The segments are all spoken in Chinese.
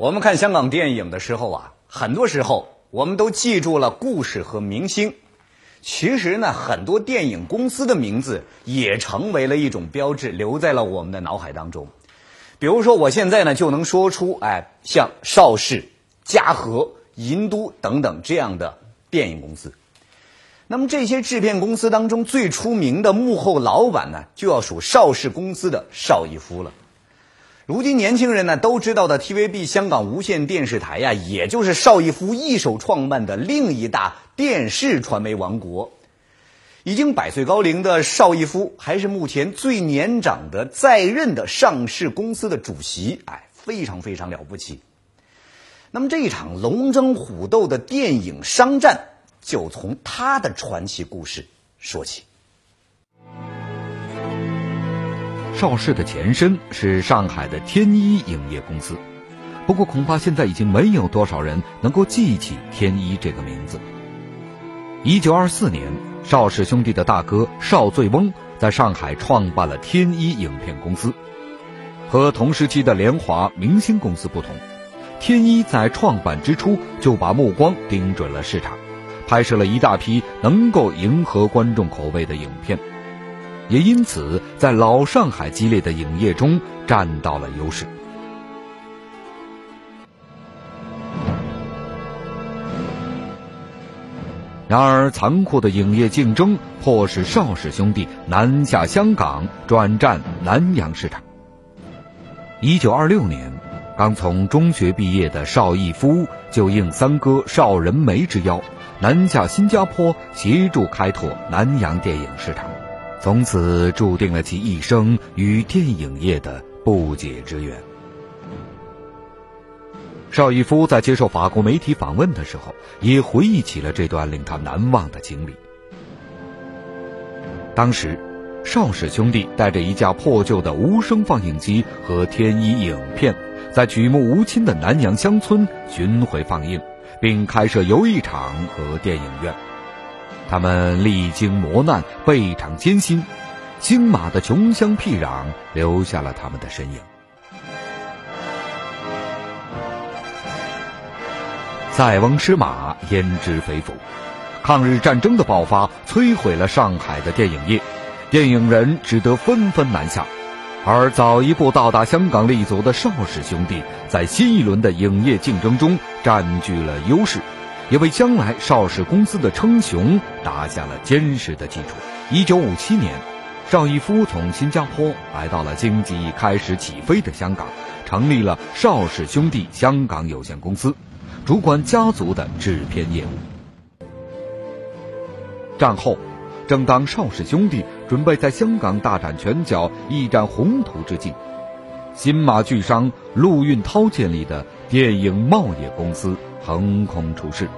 我们看香港电影的时候啊，很多时候我们都记住了故事和明星。其实呢，很多电影公司的名字也成为了一种标志，留在了我们的脑海当中。比如说，我现在呢就能说出，哎，像邵氏、嘉禾、银都等等这样的电影公司。那么这些制片公司当中最出名的幕后老板呢，就要数邵氏公司的邵逸夫了。如今年轻人呢都知道的 TVB 香港无线电视台呀，也就是邵逸夫一手创办的另一大电视传媒王国。已经百岁高龄的邵逸夫，还是目前最年长的在任的上市公司的主席，哎，非常非常了不起。那么这一场龙争虎斗的电影商战，就从他的传奇故事说起。邵氏的前身是上海的天一影业公司，不过恐怕现在已经没有多少人能够记起天一这个名字。一九二四年，邵氏兄弟的大哥邵醉翁在上海创办了天一影片公司。和同时期的联华明星公司不同，天一在创办之初就把目光盯准了市场，拍摄了一大批能够迎合观众口味的影片。也因此，在老上海激烈的影业中占到了优势。然而，残酷的影业竞争迫使邵氏兄弟南下香港，转战南洋市场。一九二六年，刚从中学毕业的邵逸夫就应三哥邵仁枚之邀，南下新加坡，协助开拓南洋电影市场。从此注定了其一生与电影业的不解之缘。邵逸夫在接受法国媒体访问的时候，也回忆起了这段令他难忘的经历。当时，邵氏兄弟带着一架破旧的无声放映机和天一影片，在举目无亲的南洋乡村巡回放映，并开设游艺场和电影院。他们历经磨难，倍尝艰辛，星马的穷乡僻壤留下了他们的身影。塞翁失马，焉知非福？抗日战争的爆发摧毁了上海的电影业，电影人只得纷纷南下，而早一步到达香港立足的邵氏兄弟，在新一轮的影业竞争中占据了优势。也为将来邵氏公司的称雄打下了坚实的基础。一九五七年，邵逸夫从新加坡来到了经济开始起飞的香港，成立了邵氏兄弟香港有限公司，主管家族的制片业务。战后，正当邵氏兄弟准备在香港大展拳脚、一展宏图之际，新马巨商陆运涛建立的电影贸业公司横空出世。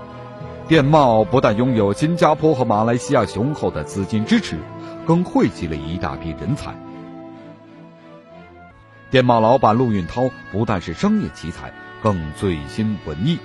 电贸不但拥有新加坡和马来西亚雄厚的资金支持，更汇集了一大批人才。电贸老板陆运涛不但是商业奇才，更醉心文艺。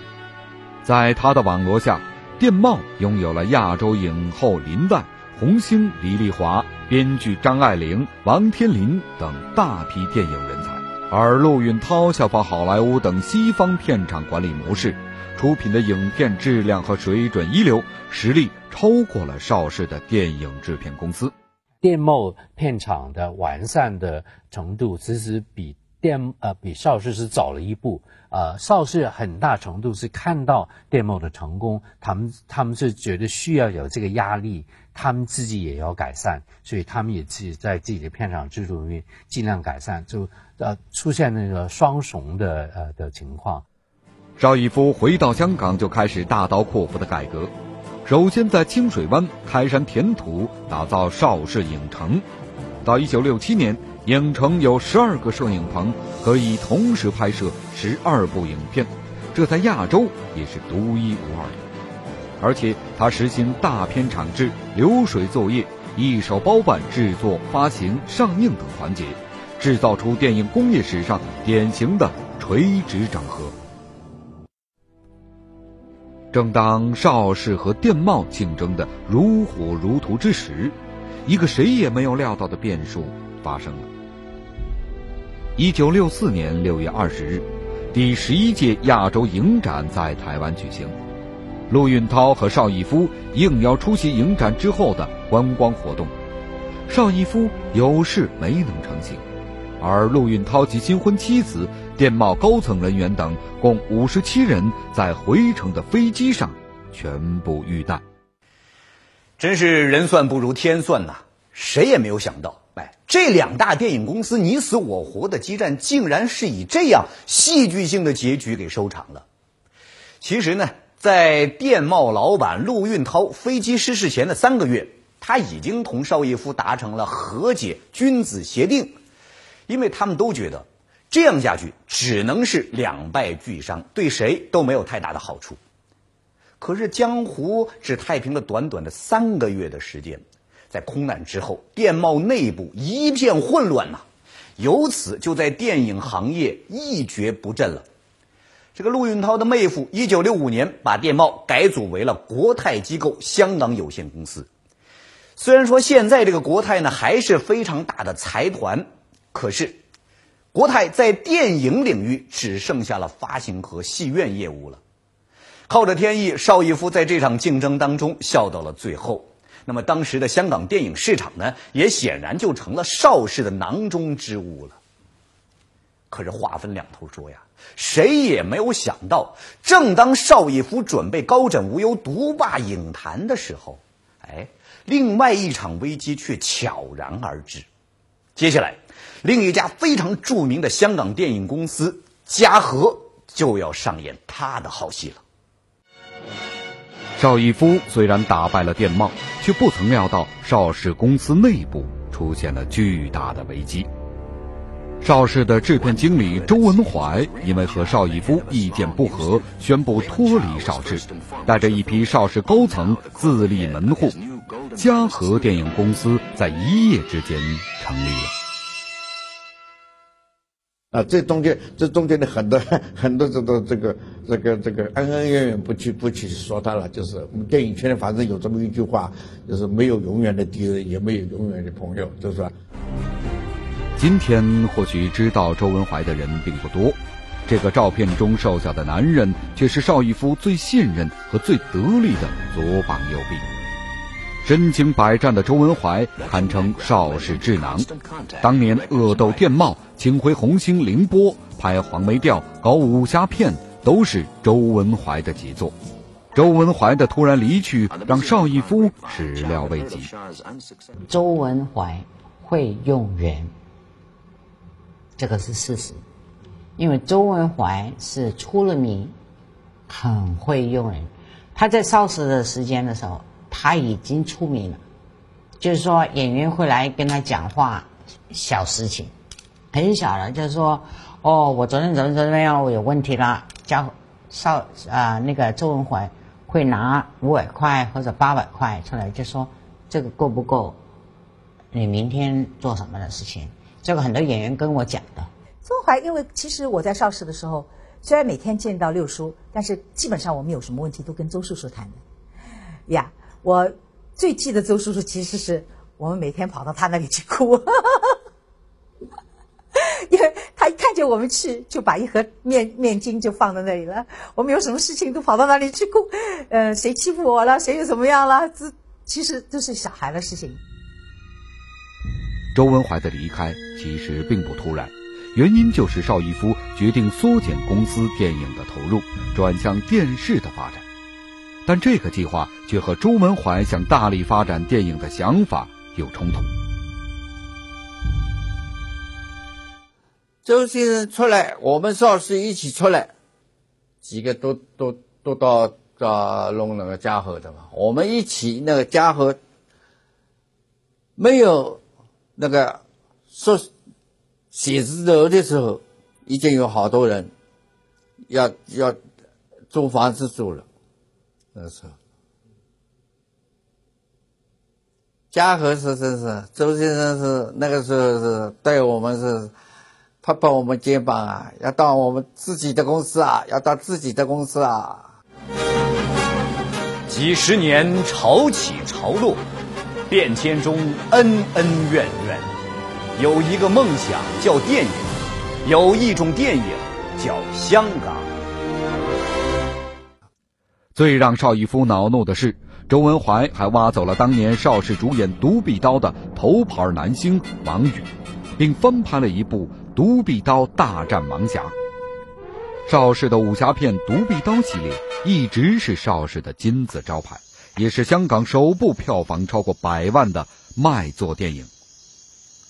在他的网罗下，电贸拥有了亚洲影后林黛、红星李丽华、编剧张爱玲、王天林等大批电影人才。而陆运涛效仿好莱坞等西方片场管理模式。出品的影片质量和水准一流，实力超过了邵氏的电影制片公司。电贸片场的完善的程度，其实比电呃比邵氏是早了一步。呃，邵氏很大程度是看到电贸的成功，他们他们是觉得需要有这个压力，他们自己也要改善，所以他们也自己在自己的片场制度里面尽量改善，就呃出现那个双雄的呃的情况。邵逸夫回到香港就开始大刀阔斧的改革，首先在清水湾开山填土，打造邵氏影城。到一九六七年，影城有十二个摄影棚，可以同时拍摄十二部影片，这在亚洲也是独一无二的。而且他实行大片场制、流水作业，一手包办制作、发行、上映等环节，制造出电影工业史上典型的垂直整合。正当邵氏和电贸竞争的如火如荼之时，一个谁也没有料到的变数发生了。一九六四年六月二十日，第十一届亚洲影展在台湾举行，陆运涛和邵逸夫应邀出席影展之后的观光活动。邵逸夫有事没能成行，而陆运涛及新婚妻子、电贸高层人员等共五十七人在回程的飞机上全部遇难。真是人算不如天算呐！谁也没有想到，哎，这两大电影公司你死我活的激战，竟然是以这样戏剧性的结局给收场了。其实呢，在电贸老板陆运涛飞机失事前的三个月。他已经同邵逸夫达成了和解君子协定，因为他们都觉得这样下去只能是两败俱伤，对谁都没有太大的好处。可是江湖只太平了短短的三个月的时间，在空难之后，电贸内部一片混乱呐，由此就在电影行业一蹶不振了。这个陆运涛的妹夫，一九六五年把电贸改组为了国泰机构香港有限公司。虽然说现在这个国泰呢还是非常大的财团，可是国泰在电影领域只剩下了发行和戏院业务了。靠着天意，邵逸夫在这场竞争当中笑到了最后。那么当时的香港电影市场呢，也显然就成了邵氏的囊中之物了。可是话分两头说呀，谁也没有想到，正当邵逸夫准备高枕无忧独霸影坛的时候，哎。另外一场危机却悄然而至，接下来，另一家非常著名的香港电影公司嘉禾就要上演他的好戏了。邵逸夫虽然打败了电贸，却不曾料到邵氏公司内部出现了巨大的危机。邵氏的制片经理周文怀因为和邵逸夫意见不合，宣布脱离邵氏，带着一批邵氏高层自立门户。嘉禾电影公司在一夜之间成立了。啊，这中间这中间的很多很多这个这个这个这个恩恩怨怨，不去不去说他了。就是我们电影圈反正有这么一句话，就是没有永远的敌人，也没有永远的朋友，就是说？今天或许知道周文怀的人并不多，这个照片中瘦小的男人，却是邵逸夫最信任和最得力的左膀右臂。身经百战的周文怀堪称邵氏智囊，当年恶斗电报、请回红星凌波、拍黄梅调、搞武侠片，都是周文怀的杰作。周文怀的突然离去，让邵逸夫始料未及。周文怀会用人，这个是事实，因为周文怀是出了名，很会用人。他在邵氏的时间的时候。他已经出名了，就是说演员会来跟他讲话，小事情，很小的，就是说，哦，我昨天怎么怎么样，我有问题了，叫少啊那个周文怀会拿五百块或者八百块出来，就说这个够不够？你明天做什么的事情？这个很多演员跟我讲的。周文怀，因为其实我在邵氏的时候，虽然每天见到六叔，但是基本上我们有什么问题都跟周叔叔谈的，呀。我最记得周叔叔，其实是我们每天跑到他那里去哭，因为他一看见我们去，就把一盒面面巾就放在那里了。我们有什么事情都跑到那里去哭，呃，谁欺负我了，谁又怎么样了？这其实都是小孩的事情。周文怀的离开其实并不突然，原因就是邵逸夫决定缩减公司电影的投入，转向电视的发展。但这个计划却和周文怀想大力发展电影的想法有冲突。周先生出来，我们邵氏一起出来，几个都都都到到弄那个嘉禾的嘛。我们一起那个嘉禾没有那个说写字楼的时候，已经有好多人要要租房子住了。那时候，嘉禾是真是周先生是那个时候是对我们是拍拍我们肩膀啊，要到我们自己的公司啊，要到自己的公司啊。几十年潮起潮落，变迁中恩恩怨怨，有一个梦想叫电影，有一种电影叫香港。最让邵逸夫恼怒的是，周文怀还挖走了当年邵氏主演《独臂刀》的头牌男星王宇，并翻拍了一部《独臂刀大战盲侠》。邵氏的武侠片《独臂刀》系列一直是邵氏的金字招牌，也是香港首部票房超过百万的卖座电影。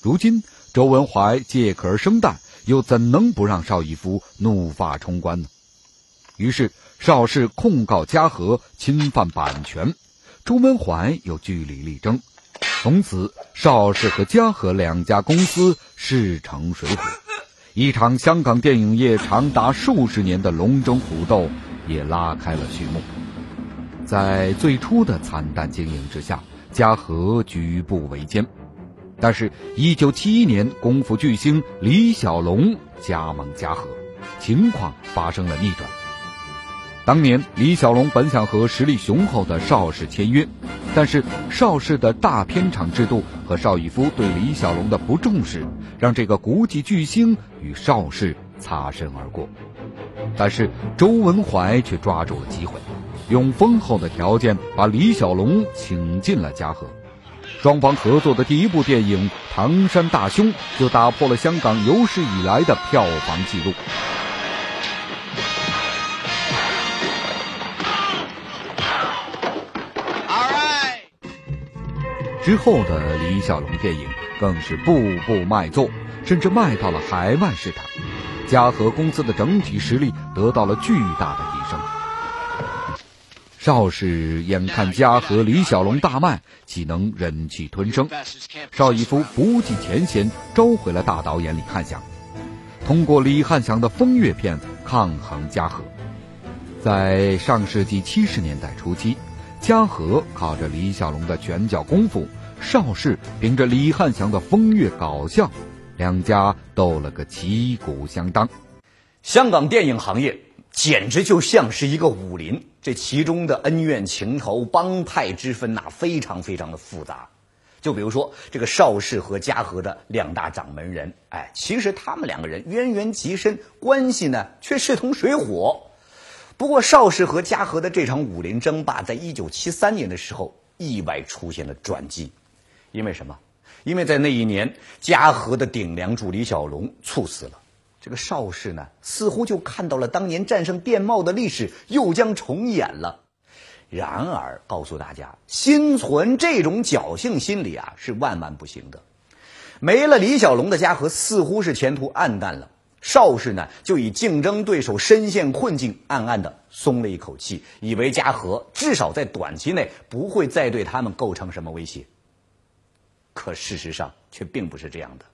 如今，周文怀借壳生蛋，又怎能不让邵逸夫怒发冲冠呢？于是，邵氏控告嘉禾侵犯版权，周文怀又据理力争，从此邵氏和嘉禾两家公司势成水火。一场香港电影业长达数十年的龙争虎斗也拉开了序幕。在最初的惨淡经营之下，嘉禾举步维艰。但是，1971年，功夫巨星李小龙加盟嘉禾，情况发生了逆转。当年，李小龙本想和实力雄厚的邵氏签约，但是邵氏的大片场制度和邵逸夫对李小龙的不重视，让这个国际巨星与邵氏擦身而过。但是周文怀却抓住了机会，用丰厚的条件把李小龙请进了嘉禾。双方合作的第一部电影《唐山大兄》就打破了香港有史以来的票房纪录。之后的李小龙电影更是步步卖座，甚至卖到了海外市场。嘉禾公司的整体实力得到了巨大的提升。邵氏眼看嘉禾李小龙大卖，岂能忍气吞声？邵逸夫不计前嫌，召回了大导演李翰祥，通过李翰祥的风月片抗衡嘉禾。在上世纪七十年代初期，嘉禾靠着李小龙的拳脚功夫。邵氏凭着李汉祥的风月搞笑，两家斗了个旗鼓相当。香港电影行业简直就像是一个武林，这其中的恩怨情仇、帮派之分呐，非常非常的复杂。就比如说这个邵氏和嘉禾的两大掌门人，哎，其实他们两个人渊源极深，关系呢却势同水火。不过邵氏和嘉禾的这场武林争霸，在一九七三年的时候意外出现了转机。因为什么？因为在那一年，嘉禾的顶梁柱李小龙猝死了。这个邵氏呢，似乎就看到了当年战胜电报的历史又将重演了。然而，告诉大家，心存这种侥幸心理啊，是万万不行的。没了李小龙的嘉禾，似乎是前途暗淡了。邵氏呢，就以竞争对手深陷困境，暗暗的松了一口气，以为嘉禾至少在短期内不会再对他们构成什么威胁。可事实上却并不是这样的。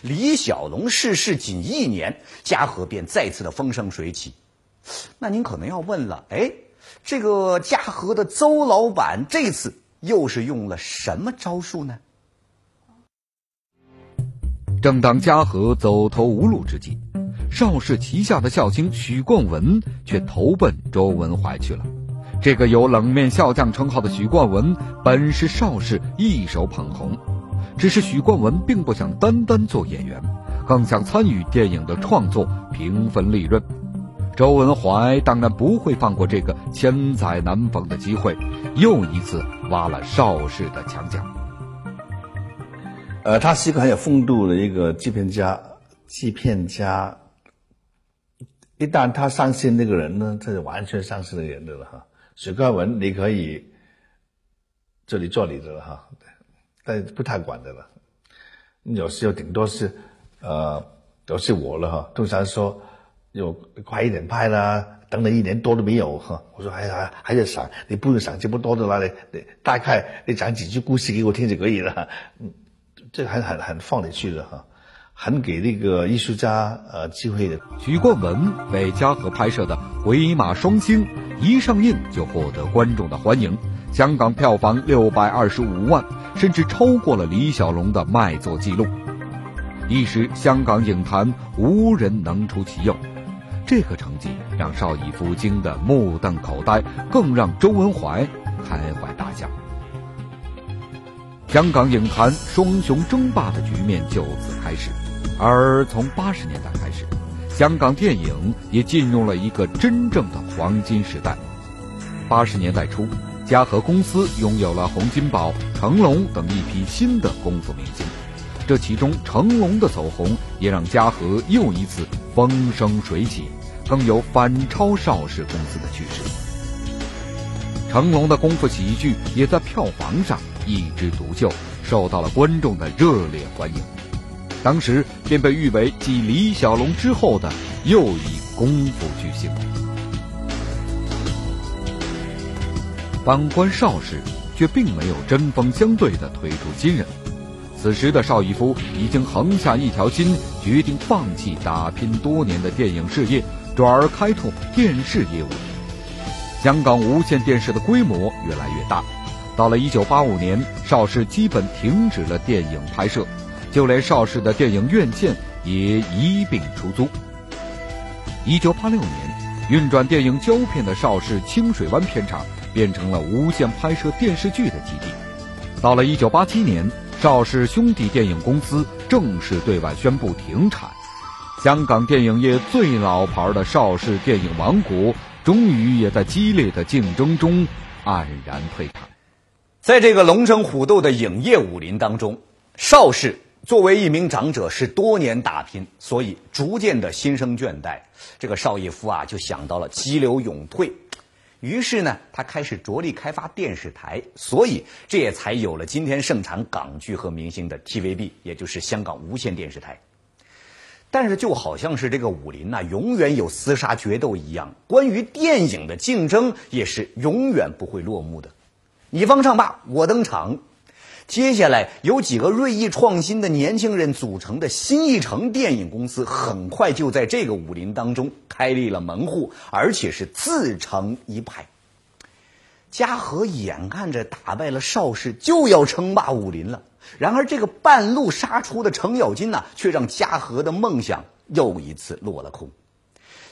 李小龙逝世仅一年，嘉禾便再次的风生水起。那您可能要问了，哎，这个嘉禾的邹老板这次又是用了什么招数呢？正当嘉禾走投无路之际，邵氏旗下的笑星许冠文却投奔周文怀去了。这个有冷面笑匠称号的许冠文，本是邵氏一手捧红，只是许冠文并不想单单做演员，更想参与电影的创作，平分利润。周文怀当然不会放过这个千载难逢的机会，又一次挖了邵氏的墙角。呃，他是一个很有风度的一个制片家，制片家，一旦他上线那个人呢，他就完全上线的人的了哈。许冠文，你可以这里做你的了哈，但不太管的了。有时候顶多是，呃，都是我了哈。通常说，有快一点拍啦，等了一年多都没有哈。我说还还还在想，你不用想这么多的啦，你你大概你讲几句故事给我听就可以了。嗯，这个很很很放得去的哈。很给那个艺术家呃机会的。徐冠文为嘉禾拍摄的《鬼马双星》一上映就获得观众的欢迎，香港票房六百二十五万，甚至超过了李小龙的卖座记录。一时香港影坛无人能出其右，这个成绩让邵逸夫惊得目瞪口呆，更让周文怀开怀大笑。香港影坛双雄争霸的局面就此开始。而从八十年代开始，香港电影也进入了一个真正的黄金时代。八十年代初，嘉禾公司拥有了洪金宝、成龙等一批新的功夫明星，这其中成龙的走红也让嘉禾又一次风生水起，更有反超邵氏公司的趋势。成龙的功夫喜剧也在票房上一枝独秀，受到了观众的热烈欢迎。当时便被誉为继李小龙之后的又一功夫巨星。反观邵氏，却并没有针锋相对的推出新人。此时的邵逸夫已经横下一条心，决定放弃打拼多年的电影事业，转而开拓电视业务。香港无线电视的规模越来越大，到了1985年，邵氏基本停止了电影拍摄。就连邵氏的电影院线也一并出租。一九八六年，运转电影胶片的邵氏清水湾片场变成了无线拍摄电视剧的基地。到了一九八七年，邵氏兄弟电影公司正式对外宣布停产。香港电影业最老牌的邵氏电影王国，终于也在激烈的竞争中黯然退场。在这个龙争虎斗的影业武林当中，邵氏。作为一名长者，是多年打拼，所以逐渐的心生倦怠。这个邵逸夫啊，就想到了激流勇退，于是呢，他开始着力开发电视台，所以这也才有了今天盛产港剧和明星的 TVB，也就是香港无线电视台。但是，就好像是这个武林呐，永远有厮杀决斗一样，关于电影的竞争也是永远不会落幕的。你方唱罢我登场。接下来，由几个锐意创新的年轻人组成的新艺城电影公司，很快就在这个武林当中开立了门户，而且是自成一派。嘉禾眼看着打败了邵氏，就要称霸武林了。然而，这个半路杀出的程咬金呢，却让嘉禾的梦想又一次落了空。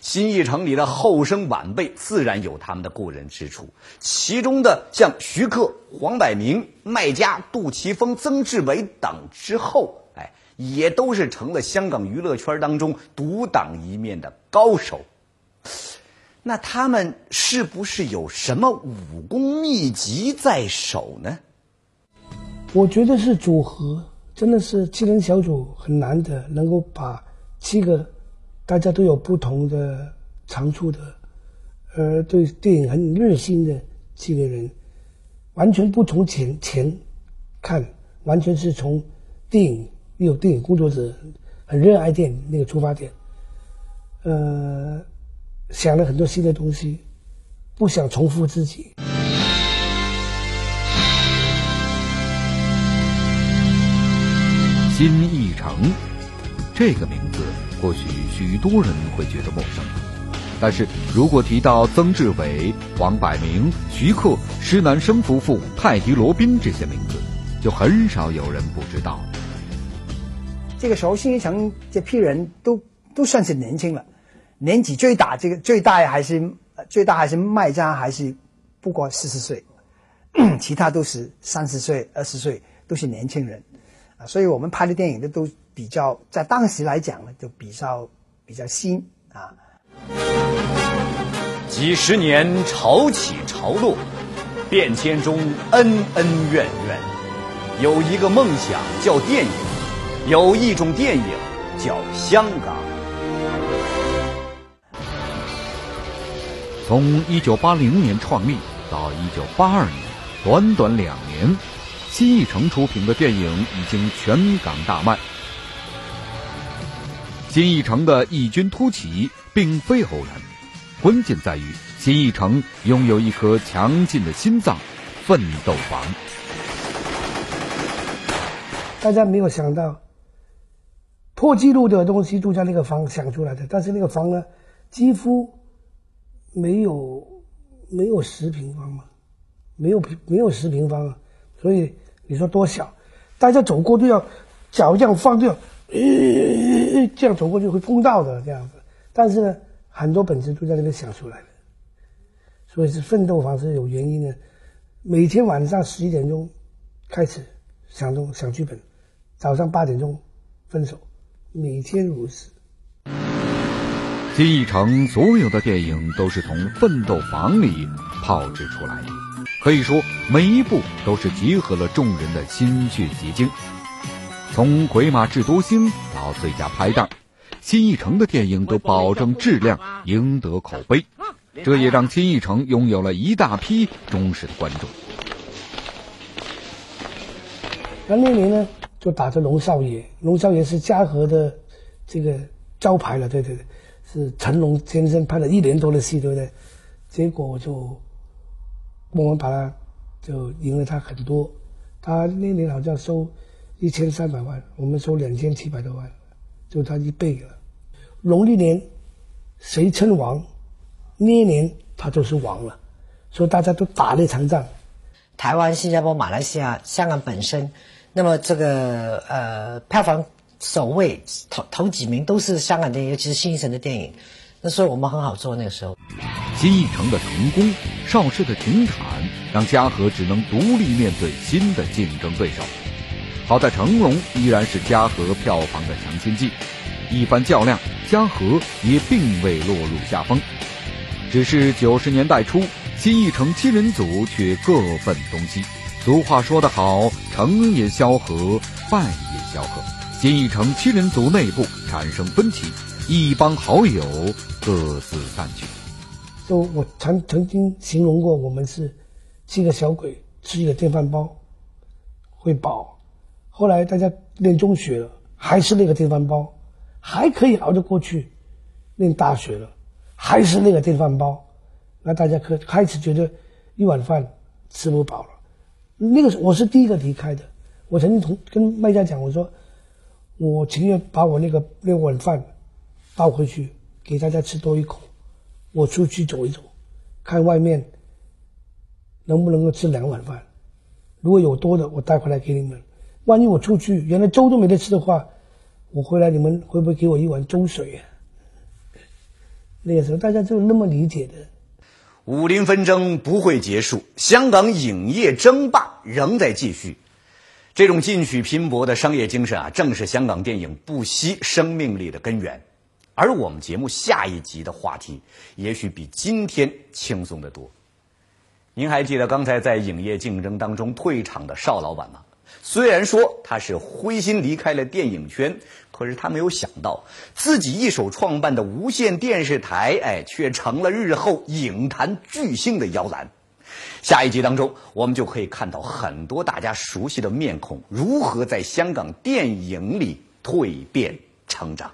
新艺城里的后生晚辈自然有他们的过人之处，其中的像徐克、黄百鸣、麦家、杜琪峰、曾志伟等之后，哎，也都是成了香港娱乐圈当中独当一面的高手。那他们是不是有什么武功秘籍在手呢？我觉得是组合，真的是七人小组很难得能够把七个。大家都有不同的长处的，而对电影很热心的这个人，完全不从钱钱看，完全是从电影有电影工作者很热爱电影那个出发点，呃，想了很多新的东西，不想重复自己。新艺城这个名字。或许许多人会觉得陌生，但是如果提到曾志伟、黄百鸣、徐克、施南生夫妇、泰迪罗宾这些名字，就很少有人不知道。这个时候，新一城这批人都都算是年轻了，年纪最大这个最大还是最大还是麦家，还是不过四十岁，其他都是三十岁、二十岁，都是年轻人啊。所以我们拍的电影的都。比较在当时来讲呢，就比较比较新啊。几十年潮起潮落，变迁中恩恩怨怨，有一个梦想叫电影，有一种电影叫香港。从一九八零年创立到一九八二年，短短两年，新艺城出品的电影已经全港大卖。新艺城的异军突起并非偶然，关键在于新艺城拥有一颗强劲的心脏——奋斗房。大家没有想到，破纪录的东西都在那个房想出来的，但是那个房呢，几乎没有没有十平方嘛，没有平没有十平方啊，所以你说多小，大家走过都要脚这样放掉。呃，这样走过去会碰到的这样子，但是呢，很多本子都在那边想出来的，所以是奋斗房是有原因的。每天晚上十一点钟开始想东想剧本，早上八点钟分手，每天如此。金逸城所有的电影都是从奋斗房里炮制出来的，可以说每一部都是集合了众人的心血结晶。从《鬼马智多星》到最佳拍档，金逸城的电影都保证质量，赢得口碑，这也让金逸城拥有了一大批忠实的观众。那那年呢，就打着龙少爷，龙少爷是嘉禾的这个招牌了，对对对。是成龙先生拍了一年多的戏，对不对？结果就我们把他就赢了他很多，他那年好像收一千三百万，我们收两千七百多万，就他一倍了。农历年谁称王，那一年他就是王了，所以大家都打了一场仗。台湾、新加坡、马来西亚、香港本身，那么这个呃票房。首位头头几名都是香港电影，尤其是新艺城的电影，那所以我们很好做那个时候。新艺城的成功，邵氏的停产，让嘉禾只能独立面对新的竞争对手。好在成龙依然是嘉禾票房的强心剂，一番较量，嘉禾也并未落入下风。只是九十年代初，新艺城七人组却各奔东西。俗话说得好，成也萧何，败也萧何。金逸城七人组内部产生分歧，一帮好友各自散去。就我曾曾经形容过，我们是七个小鬼吃一个电饭煲，会饱。后来大家念中学了，还是那个电饭煲，还可以熬得过去。念大学了，还是那个电饭煲，那大家可开始觉得一碗饭吃不饱了。那个我是第一个离开的，我曾经同跟卖家讲，我说。我情愿把我那个那碗饭倒回去给大家吃多一口，我出去走一走，看外面能不能够吃两碗饭。如果有多的，我带回来给你们。万一我出去原来粥都没得吃的话，我回来你们会不会给我一碗粥水啊？那个时候大家就那么理解的。武林纷争不会结束，香港影业争霸仍在继续。这种进取拼搏的商业精神啊，正是香港电影不息生命力的根源。而我们节目下一集的话题，也许比今天轻松得多。您还记得刚才在影业竞争当中退场的邵老板吗？虽然说他是灰心离开了电影圈，可是他没有想到自己一手创办的无线电视台，哎，却成了日后影坛巨星的摇篮。下一集当中，我们就可以看到很多大家熟悉的面孔如何在香港电影里蜕变成长。